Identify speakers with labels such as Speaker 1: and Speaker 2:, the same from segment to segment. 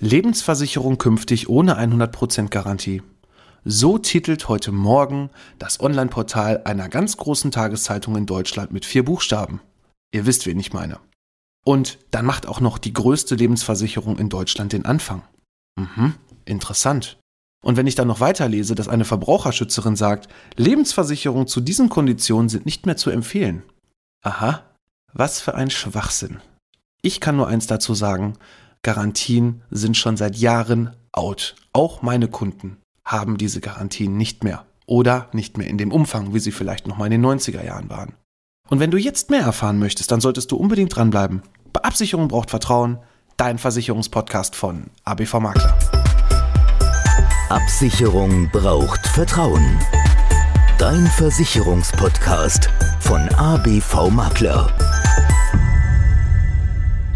Speaker 1: Lebensversicherung künftig ohne 100% Garantie. So titelt heute Morgen das Online-Portal einer ganz großen Tageszeitung in Deutschland mit vier Buchstaben. Ihr wisst, wen ich meine. Und dann macht auch noch die größte Lebensversicherung in Deutschland den Anfang. Mhm, interessant. Und wenn ich dann noch weiterlese, dass eine Verbraucherschützerin sagt, Lebensversicherungen zu diesen Konditionen sind nicht mehr zu empfehlen. Aha, was für ein Schwachsinn. Ich kann nur eins dazu sagen, Garantien sind schon seit Jahren out. Auch meine Kunden haben diese Garantien nicht mehr. Oder nicht mehr in dem Umfang, wie sie vielleicht noch mal in den 90er Jahren waren. Und wenn du jetzt mehr erfahren möchtest, dann solltest du unbedingt dranbleiben. Bei Absicherung braucht Vertrauen, dein Versicherungspodcast von ABV Makler.
Speaker 2: Absicherung braucht Vertrauen. Dein Versicherungspodcast von ABV Makler.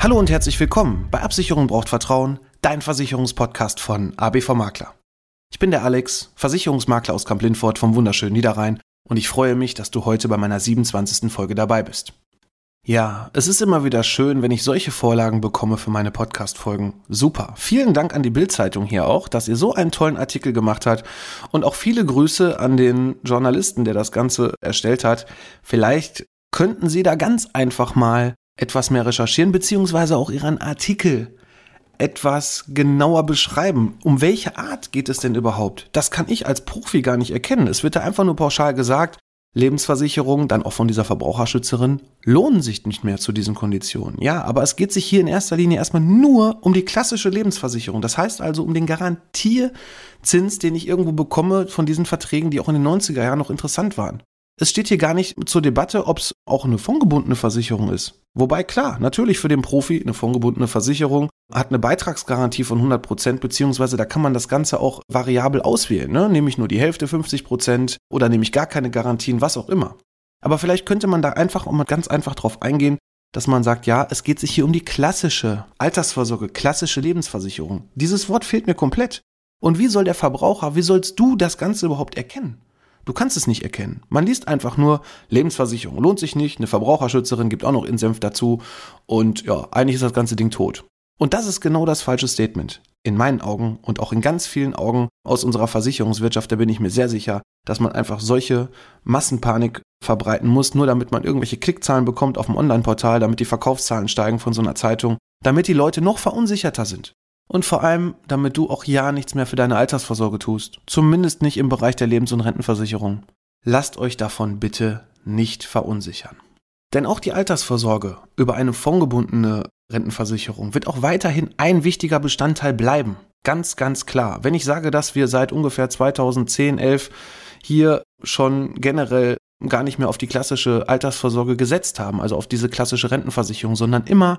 Speaker 1: Hallo und herzlich willkommen bei Absicherung braucht Vertrauen, dein Versicherungspodcast von ABV Makler. Ich bin der Alex, Versicherungsmakler aus Kamp-Lindfort vom wunderschönen Niederrhein und ich freue mich, dass du heute bei meiner 27. Folge dabei bist. Ja, es ist immer wieder schön, wenn ich solche Vorlagen bekomme für meine Podcast-Folgen. Super. Vielen Dank an die Bild-Zeitung hier auch, dass ihr so einen tollen Artikel gemacht habt. Und auch viele Grüße an den Journalisten, der das Ganze erstellt hat. Vielleicht könnten Sie da ganz einfach mal etwas mehr recherchieren, beziehungsweise auch Ihren Artikel etwas genauer beschreiben. Um welche Art geht es denn überhaupt? Das kann ich als Profi gar nicht erkennen. Es wird da einfach nur pauschal gesagt, Lebensversicherungen, dann auch von dieser Verbraucherschützerin, lohnen sich nicht mehr zu diesen Konditionen. Ja, aber es geht sich hier in erster Linie erstmal nur um die klassische Lebensversicherung. Das heißt also um den Garantierzins, den ich irgendwo bekomme von diesen Verträgen, die auch in den 90er Jahren noch interessant waren. Es steht hier gar nicht zur Debatte, ob es auch eine fondgebundene Versicherung ist. Wobei klar, natürlich für den Profi eine fondgebundene Versicherung hat eine Beitragsgarantie von 100 Prozent, beziehungsweise da kann man das Ganze auch variabel auswählen. Ne? Nehme ich nur die Hälfte 50 Prozent oder nehme ich gar keine Garantien, was auch immer. Aber vielleicht könnte man da einfach auch mal ganz einfach drauf eingehen, dass man sagt, ja, es geht sich hier um die klassische Altersvorsorge, klassische Lebensversicherung. Dieses Wort fehlt mir komplett. Und wie soll der Verbraucher, wie sollst du das Ganze überhaupt erkennen? Du kannst es nicht erkennen. Man liest einfach nur, Lebensversicherung lohnt sich nicht, eine Verbraucherschützerin gibt auch noch Insenf dazu und ja, eigentlich ist das ganze Ding tot. Und das ist genau das falsche Statement. In meinen Augen und auch in ganz vielen Augen aus unserer Versicherungswirtschaft, da bin ich mir sehr sicher, dass man einfach solche Massenpanik verbreiten muss, nur damit man irgendwelche Klickzahlen bekommt auf dem Online-Portal, damit die Verkaufszahlen steigen von so einer Zeitung, damit die Leute noch verunsicherter sind. Und vor allem, damit du auch ja nichts mehr für deine Altersvorsorge tust. Zumindest nicht im Bereich der Lebens- und Rentenversicherung. Lasst euch davon bitte nicht verunsichern. Denn auch die Altersvorsorge über eine fondgebundene Rentenversicherung wird auch weiterhin ein wichtiger Bestandteil bleiben. Ganz, ganz klar. Wenn ich sage, dass wir seit ungefähr 2010, 11 hier schon generell gar nicht mehr auf die klassische Altersvorsorge gesetzt haben, also auf diese klassische Rentenversicherung, sondern immer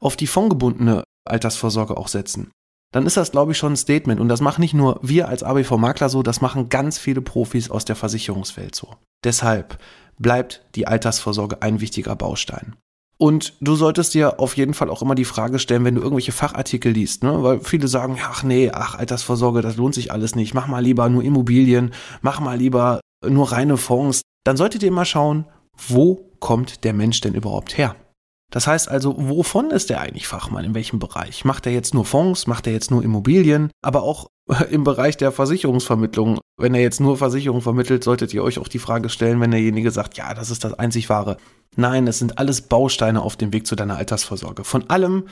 Speaker 1: auf die fondgebundene Altersvorsorge auch setzen, dann ist das, glaube ich, schon ein Statement. Und das machen nicht nur wir als ABV-Makler so, das machen ganz viele Profis aus der Versicherungswelt so. Deshalb bleibt die Altersvorsorge ein wichtiger Baustein. Und du solltest dir auf jeden Fall auch immer die Frage stellen, wenn du irgendwelche Fachartikel liest, ne? weil viele sagen, ach nee, ach Altersvorsorge, das lohnt sich alles nicht, mach mal lieber nur Immobilien, mach mal lieber nur reine Fonds. Dann solltet ihr immer schauen, wo kommt der Mensch denn überhaupt her? Das heißt also, wovon ist er eigentlich Fachmann? In welchem Bereich? Macht er jetzt nur Fonds? Macht er jetzt nur Immobilien? Aber auch im Bereich der Versicherungsvermittlung. Wenn er jetzt nur Versicherung vermittelt, solltet ihr euch auch die Frage stellen, wenn derjenige sagt, ja, das ist das einzig wahre. Nein, es sind alles Bausteine auf dem Weg zu deiner Altersvorsorge. Von allem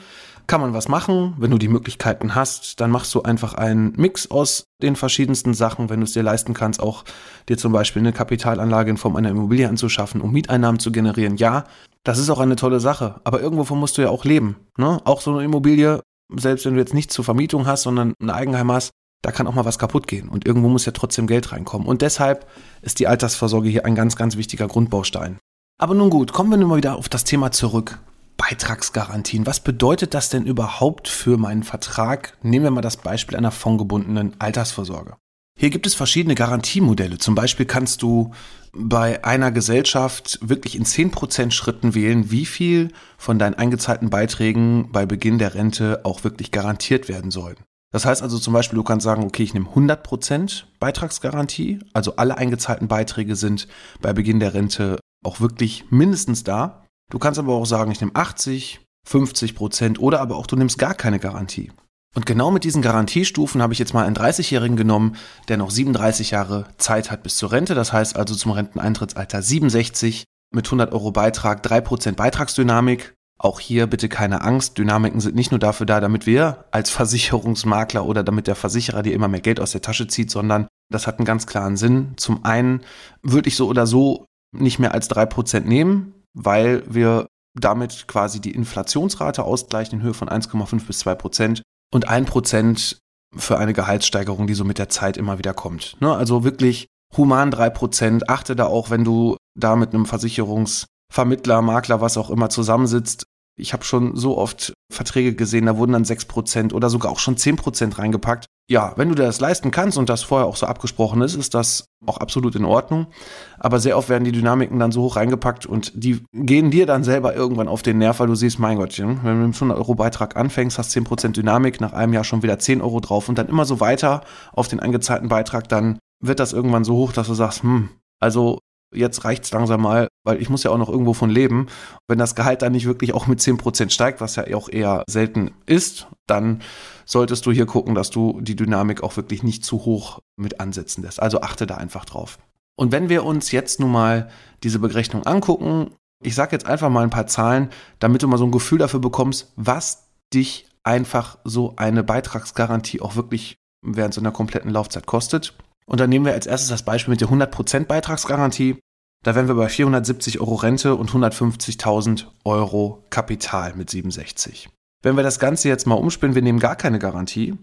Speaker 1: kann man was machen. Wenn du die Möglichkeiten hast, dann machst du einfach einen Mix aus den verschiedensten Sachen, wenn du es dir leisten kannst, auch dir zum Beispiel eine Kapitalanlage in Form einer Immobilie anzuschaffen, um Mieteinnahmen zu generieren. Ja, das ist auch eine tolle Sache, aber irgendwovon musst du ja auch leben. Ne? Auch so eine Immobilie selbst wenn du jetzt nichts zur Vermietung hast, sondern ein Eigenheim hast, da kann auch mal was kaputt gehen. Und irgendwo muss ja trotzdem Geld reinkommen. Und deshalb ist die Altersvorsorge hier ein ganz, ganz wichtiger Grundbaustein. Aber nun gut, kommen wir nun mal wieder auf das Thema zurück. Beitragsgarantien. Was bedeutet das denn überhaupt für meinen Vertrag? Nehmen wir mal das Beispiel einer fondgebundenen Altersvorsorge. Hier gibt es verschiedene Garantiemodelle. Zum Beispiel kannst du bei einer Gesellschaft wirklich in 10% Schritten wählen, wie viel von deinen eingezahlten Beiträgen bei Beginn der Rente auch wirklich garantiert werden sollen. Das heißt also zum Beispiel, du kannst sagen, okay, ich nehme 100% Beitragsgarantie, also alle eingezahlten Beiträge sind bei Beginn der Rente auch wirklich mindestens da. Du kannst aber auch sagen, ich nehme 80, 50% oder aber auch du nimmst gar keine Garantie. Und genau mit diesen Garantiestufen habe ich jetzt mal einen 30-Jährigen genommen, der noch 37 Jahre Zeit hat bis zur Rente. Das heißt also zum Renteneintrittsalter 67 mit 100 Euro Beitrag, 3% Beitragsdynamik. Auch hier bitte keine Angst. Dynamiken sind nicht nur dafür da, damit wir als Versicherungsmakler oder damit der Versicherer dir immer mehr Geld aus der Tasche zieht, sondern das hat einen ganz klaren Sinn. Zum einen würde ich so oder so nicht mehr als 3% nehmen, weil wir damit quasi die Inflationsrate ausgleichen in Höhe von 1,5 bis 2 Prozent und ein Prozent für eine Gehaltssteigerung, die so mit der Zeit immer wieder kommt. Ne? Also wirklich human drei Prozent. Achte da auch, wenn du da mit einem Versicherungsvermittler, Makler, was auch immer zusammensitzt, ich habe schon so oft Verträge gesehen, da wurden dann 6% oder sogar auch schon 10% reingepackt. Ja, wenn du dir das leisten kannst und das vorher auch so abgesprochen ist, ist das auch absolut in Ordnung. Aber sehr oft werden die Dynamiken dann so hoch reingepackt und die gehen dir dann selber irgendwann auf den Nerv, weil du siehst, mein Gottchen, wenn du mit einem 100 Euro Beitrag anfängst, hast 10% Dynamik, nach einem Jahr schon wieder 10 Euro drauf und dann immer so weiter auf den eingezahlten Beitrag, dann wird das irgendwann so hoch, dass du sagst, hm, also jetzt reicht's langsam mal, weil ich muss ja auch noch irgendwo von leben. Wenn das Gehalt dann nicht wirklich auch mit 10% steigt, was ja auch eher selten ist, dann solltest du hier gucken, dass du die Dynamik auch wirklich nicht zu hoch mit ansetzen lässt. Also achte da einfach drauf. Und wenn wir uns jetzt nun mal diese Berechnung angucken, ich sage jetzt einfach mal ein paar Zahlen, damit du mal so ein Gefühl dafür bekommst, was dich einfach so eine Beitragsgarantie auch wirklich während so einer kompletten Laufzeit kostet. Und dann nehmen wir als erstes das Beispiel mit der 100% Beitragsgarantie. Da wären wir bei 470 Euro Rente und 150.000 Euro Kapital mit 67. Wenn wir das Ganze jetzt mal umspinnen, wir nehmen gar keine Garantie,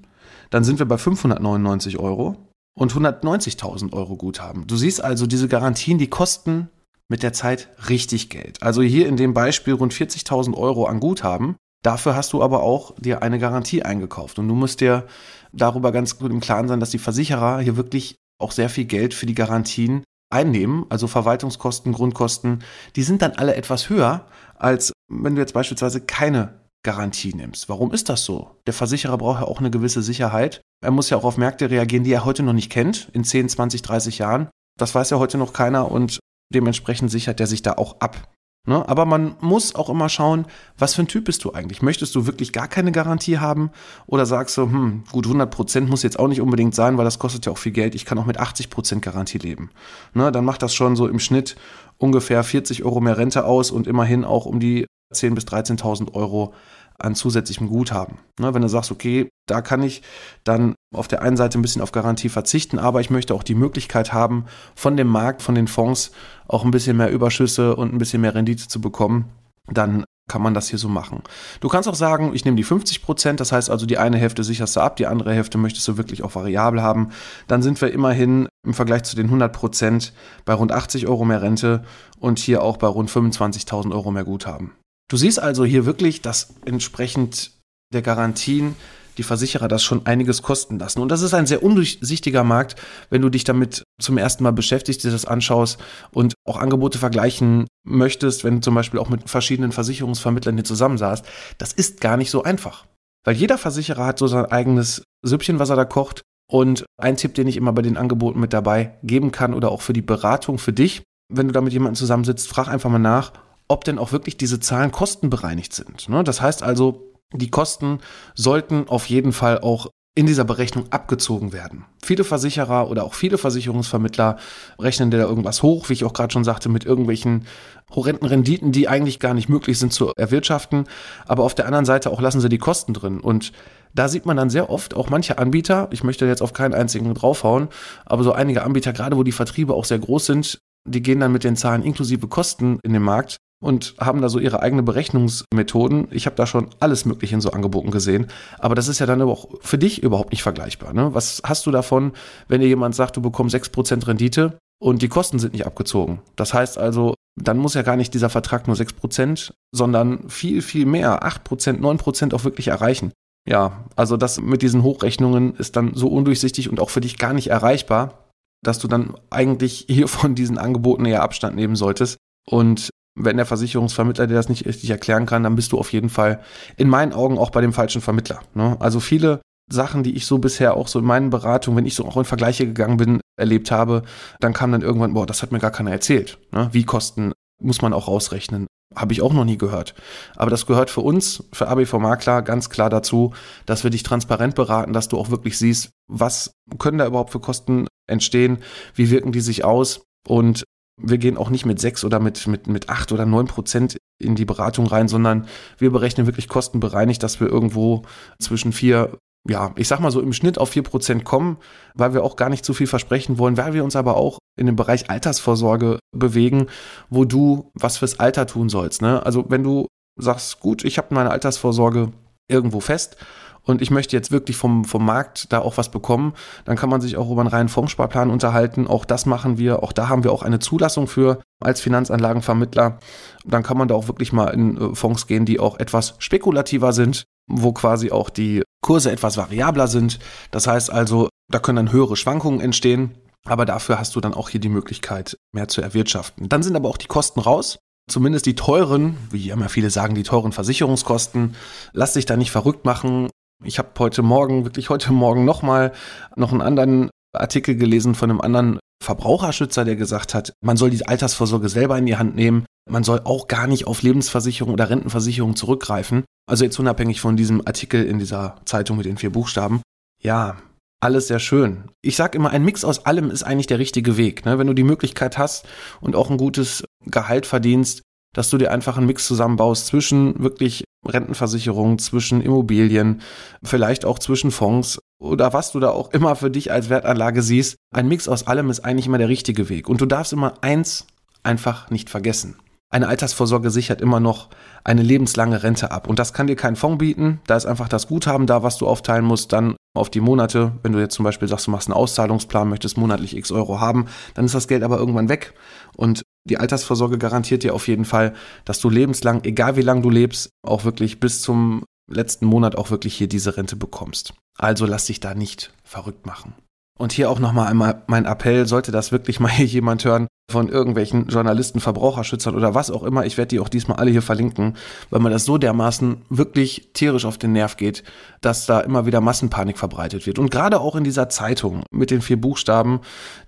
Speaker 1: dann sind wir bei 599 Euro und 190.000 Euro Guthaben. Du siehst also, diese Garantien, die kosten mit der Zeit richtig Geld. Also hier in dem Beispiel rund 40.000 Euro an Guthaben. Dafür hast du aber auch dir eine Garantie eingekauft und du musst dir darüber ganz gut im Klaren sein, dass die Versicherer hier wirklich auch sehr viel Geld für die Garantien einnehmen, also Verwaltungskosten, Grundkosten, die sind dann alle etwas höher, als wenn du jetzt beispielsweise keine Garantie nimmst. Warum ist das so? Der Versicherer braucht ja auch eine gewisse Sicherheit. Er muss ja auch auf Märkte reagieren, die er heute noch nicht kennt, in 10, 20, 30 Jahren. Das weiß ja heute noch keiner und dementsprechend sichert er sich da auch ab. Ne? Aber man muss auch immer schauen, was für ein Typ bist du eigentlich? Möchtest du wirklich gar keine Garantie haben? Oder sagst du, hm, gut, 100 Prozent muss jetzt auch nicht unbedingt sein, weil das kostet ja auch viel Geld. Ich kann auch mit 80 Prozent Garantie leben. Ne? Dann macht das schon so im Schnitt ungefähr 40 Euro mehr Rente aus und immerhin auch um die 10.000 bis 13.000 Euro an zusätzlichem Guthaben. Ne, wenn du sagst, okay, da kann ich dann auf der einen Seite ein bisschen auf Garantie verzichten, aber ich möchte auch die Möglichkeit haben, von dem Markt, von den Fonds auch ein bisschen mehr Überschüsse und ein bisschen mehr Rendite zu bekommen, dann kann man das hier so machen. Du kannst auch sagen, ich nehme die 50 Prozent, das heißt also die eine Hälfte sicherst du ab, die andere Hälfte möchtest du wirklich auch variabel haben. Dann sind wir immerhin im Vergleich zu den 100 Prozent bei rund 80 Euro mehr Rente und hier auch bei rund 25.000 Euro mehr Guthaben. Du siehst also hier wirklich, dass entsprechend der Garantien die Versicherer das schon einiges kosten lassen. Und das ist ein sehr undurchsichtiger Markt, wenn du dich damit zum ersten Mal beschäftigst, dir das anschaust und auch Angebote vergleichen möchtest, wenn du zum Beispiel auch mit verschiedenen Versicherungsvermittlern hier zusammensaßt. Das ist gar nicht so einfach. Weil jeder Versicherer hat so sein eigenes Süppchen, was er da kocht. Und ein Tipp, den ich immer bei den Angeboten mit dabei geben kann oder auch für die Beratung für dich, wenn du da mit jemandem zusammensitzt, frag einfach mal nach, ob denn auch wirklich diese Zahlen kostenbereinigt sind. Ne? Das heißt also, die Kosten sollten auf jeden Fall auch in dieser Berechnung abgezogen werden. Viele Versicherer oder auch viele Versicherungsvermittler rechnen da irgendwas hoch, wie ich auch gerade schon sagte, mit irgendwelchen horrenden Renditen, die eigentlich gar nicht möglich sind zu erwirtschaften. Aber auf der anderen Seite auch lassen sie die Kosten drin. Und da sieht man dann sehr oft auch manche Anbieter, ich möchte jetzt auf keinen einzigen draufhauen, aber so einige Anbieter, gerade wo die Vertriebe auch sehr groß sind, die gehen dann mit den Zahlen inklusive Kosten in den Markt und haben da so ihre eigene Berechnungsmethoden. Ich habe da schon alles Mögliche in so Angeboten gesehen. Aber das ist ja dann auch für dich überhaupt nicht vergleichbar. Ne? Was hast du davon, wenn dir jemand sagt, du bekommst 6% Rendite und die Kosten sind nicht abgezogen? Das heißt also, dann muss ja gar nicht dieser Vertrag nur 6%, sondern viel, viel mehr, 8%, 9% auch wirklich erreichen. Ja, also das mit diesen Hochrechnungen ist dann so undurchsichtig und auch für dich gar nicht erreichbar, dass du dann eigentlich hier von diesen Angeboten eher Abstand nehmen solltest. Und wenn der Versicherungsvermittler dir das nicht richtig erklären kann, dann bist du auf jeden Fall in meinen Augen auch bei dem falschen Vermittler. Ne? Also viele Sachen, die ich so bisher auch so in meinen Beratungen, wenn ich so auch in Vergleiche gegangen bin, erlebt habe, dann kam dann irgendwann, boah, das hat mir gar keiner erzählt. Ne? Wie Kosten muss man auch rausrechnen. Habe ich auch noch nie gehört. Aber das gehört für uns, für ABV Makler, ganz klar dazu, dass wir dich transparent beraten, dass du auch wirklich siehst, was können da überhaupt für Kosten entstehen, wie wirken die sich aus und wir gehen auch nicht mit sechs oder mit, mit, mit acht oder neun Prozent in die Beratung rein, sondern wir berechnen wirklich kostenbereinigt, dass wir irgendwo zwischen vier, ja, ich sag mal so im Schnitt auf vier Prozent kommen, weil wir auch gar nicht zu viel versprechen wollen, weil wir uns aber auch in dem Bereich Altersvorsorge bewegen, wo du was fürs Alter tun sollst. Ne? Also wenn du sagst, gut, ich habe meine Altersvorsorge irgendwo fest und ich möchte jetzt wirklich vom, vom Markt da auch was bekommen, dann kann man sich auch über einen reinen Fondssparplan unterhalten. Auch das machen wir. Auch da haben wir auch eine Zulassung für als Finanzanlagenvermittler. Dann kann man da auch wirklich mal in äh, Fonds gehen, die auch etwas spekulativer sind, wo quasi auch die Kurse etwas variabler sind. Das heißt also, da können dann höhere Schwankungen entstehen. Aber dafür hast du dann auch hier die Möglichkeit, mehr zu erwirtschaften. Dann sind aber auch die Kosten raus zumindest die teuren, wie immer viele sagen, die teuren Versicherungskosten. Lass dich da nicht verrückt machen. Ich habe heute Morgen, wirklich heute Morgen nochmal noch einen anderen Artikel gelesen von einem anderen Verbraucherschützer, der gesagt hat, man soll die Altersvorsorge selber in die Hand nehmen. Man soll auch gar nicht auf Lebensversicherung oder Rentenversicherung zurückgreifen. Also jetzt unabhängig von diesem Artikel in dieser Zeitung mit den vier Buchstaben. Ja, alles sehr schön. Ich sage immer, ein Mix aus allem ist eigentlich der richtige Weg. Ne? Wenn du die Möglichkeit hast und auch ein gutes Gehalt verdienst, dass du dir einfach einen Mix zusammenbaust zwischen wirklich Rentenversicherung, zwischen Immobilien, vielleicht auch zwischen Fonds oder was du da auch immer für dich als Wertanlage siehst. Ein Mix aus allem ist eigentlich immer der richtige Weg. Und du darfst immer eins einfach nicht vergessen. Eine Altersvorsorge sichert immer noch eine lebenslange Rente ab. Und das kann dir kein Fonds bieten. Da ist einfach das Guthaben da, was du aufteilen musst, dann auf die Monate. Wenn du jetzt zum Beispiel sagst, du machst einen Auszahlungsplan, möchtest monatlich x Euro haben, dann ist das Geld aber irgendwann weg. Und die Altersvorsorge garantiert dir auf jeden Fall, dass du lebenslang, egal wie lange du lebst, auch wirklich bis zum letzten Monat auch wirklich hier diese Rente bekommst. Also lass dich da nicht verrückt machen. Und hier auch nochmal einmal mein Appell, sollte das wirklich mal jemand hören von irgendwelchen Journalisten, Verbraucherschützern oder was auch immer, ich werde die auch diesmal alle hier verlinken, weil man das so dermaßen wirklich tierisch auf den Nerv geht, dass da immer wieder Massenpanik verbreitet wird. Und gerade auch in dieser Zeitung mit den vier Buchstaben,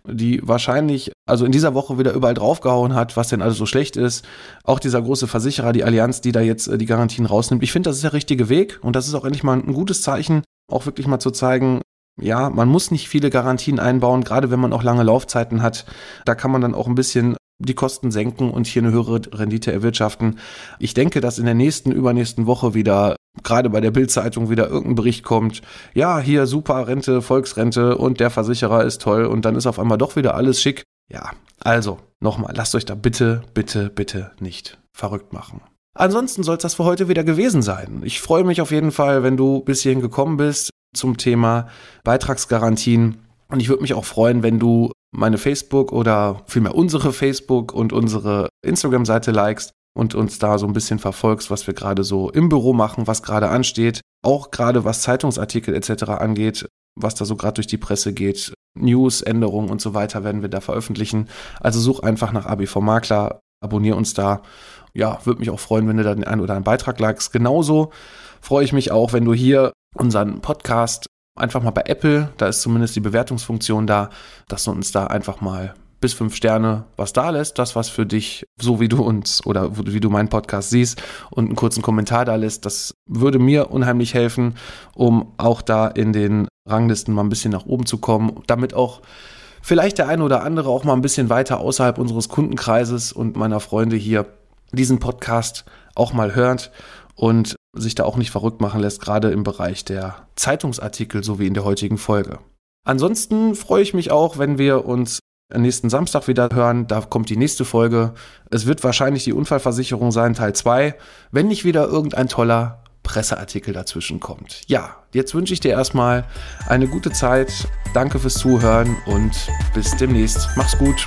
Speaker 1: die wahrscheinlich, also in dieser Woche wieder überall draufgehauen hat, was denn alles so schlecht ist. Auch dieser große Versicherer, die Allianz, die da jetzt äh, die Garantien rausnimmt. Ich finde, das ist der richtige Weg und das ist auch endlich mal ein gutes Zeichen, auch wirklich mal zu zeigen, ja, man muss nicht viele Garantien einbauen, gerade wenn man auch lange Laufzeiten hat. Da kann man dann auch ein bisschen die Kosten senken und hier eine höhere Rendite erwirtschaften. Ich denke, dass in der nächsten, übernächsten Woche wieder, gerade bei der Bildzeitung wieder irgendein Bericht kommt. Ja, hier super Rente, Volksrente und der Versicherer ist toll und dann ist auf einmal doch wieder alles schick. Ja, also nochmal, lasst euch da bitte, bitte, bitte nicht verrückt machen. Ansonsten soll es das für heute wieder gewesen sein. Ich freue mich auf jeden Fall, wenn du bis hierhin gekommen bist zum Thema Beitragsgarantien. Und ich würde mich auch freuen, wenn du meine Facebook oder vielmehr unsere Facebook und unsere Instagram-Seite likest und uns da so ein bisschen verfolgst, was wir gerade so im Büro machen, was gerade ansteht. Auch gerade was Zeitungsartikel etc. angeht, was da so gerade durch die Presse geht. News, Änderungen und so weiter werden wir da veröffentlichen. Also such einfach nach ABV Makler, abonnier uns da. Ja, würde mich auch freuen, wenn du da den einen oder anderen Beitrag likest. Genauso freue ich mich auch, wenn du hier unseren Podcast einfach mal bei Apple, da ist zumindest die Bewertungsfunktion da, dass du uns da einfach mal bis fünf Sterne was da lässt, das was für dich, so wie du uns oder wie du meinen Podcast siehst und einen kurzen Kommentar da lässt, das würde mir unheimlich helfen, um auch da in den Ranglisten mal ein bisschen nach oben zu kommen, damit auch vielleicht der eine oder andere auch mal ein bisschen weiter außerhalb unseres Kundenkreises und meiner Freunde hier diesen Podcast auch mal hört und sich da auch nicht verrückt machen lässt, gerade im Bereich der Zeitungsartikel, so wie in der heutigen Folge. Ansonsten freue ich mich auch, wenn wir uns nächsten Samstag wieder hören. Da kommt die nächste Folge. Es wird wahrscheinlich die Unfallversicherung sein, Teil 2. Wenn nicht wieder irgendein toller Presseartikel dazwischen kommt. Ja, jetzt wünsche ich dir erstmal eine gute Zeit. Danke fürs Zuhören und bis demnächst. Mach's gut.